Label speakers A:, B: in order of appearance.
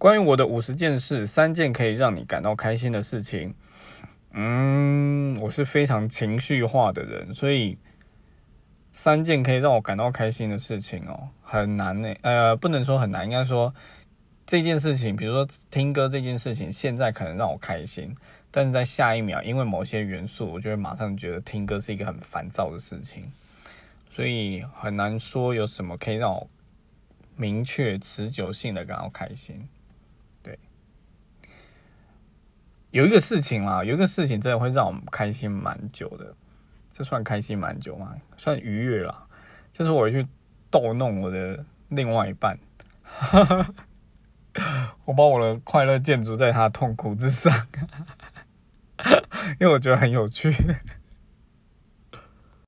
A: 关于我的五十件事，三件可以让你感到开心的事情。嗯，我是非常情绪化的人，所以三件可以让我感到开心的事情哦，很难呢。呃，不能说很难，应该说这件事情，比如说听歌这件事情，现在可能让我开心，但是在下一秒，因为某些元素，我就会马上觉得听歌是一个很烦躁的事情，所以很难说有什么可以让我明确、持久性的感到开心。有一个事情啦，有一个事情真的会让我们开心蛮久的，这算开心蛮久吗？算愉悦啦。就是我去逗弄我的另外一半，我把我的快乐建筑在他痛苦之上，因为我觉得很有趣。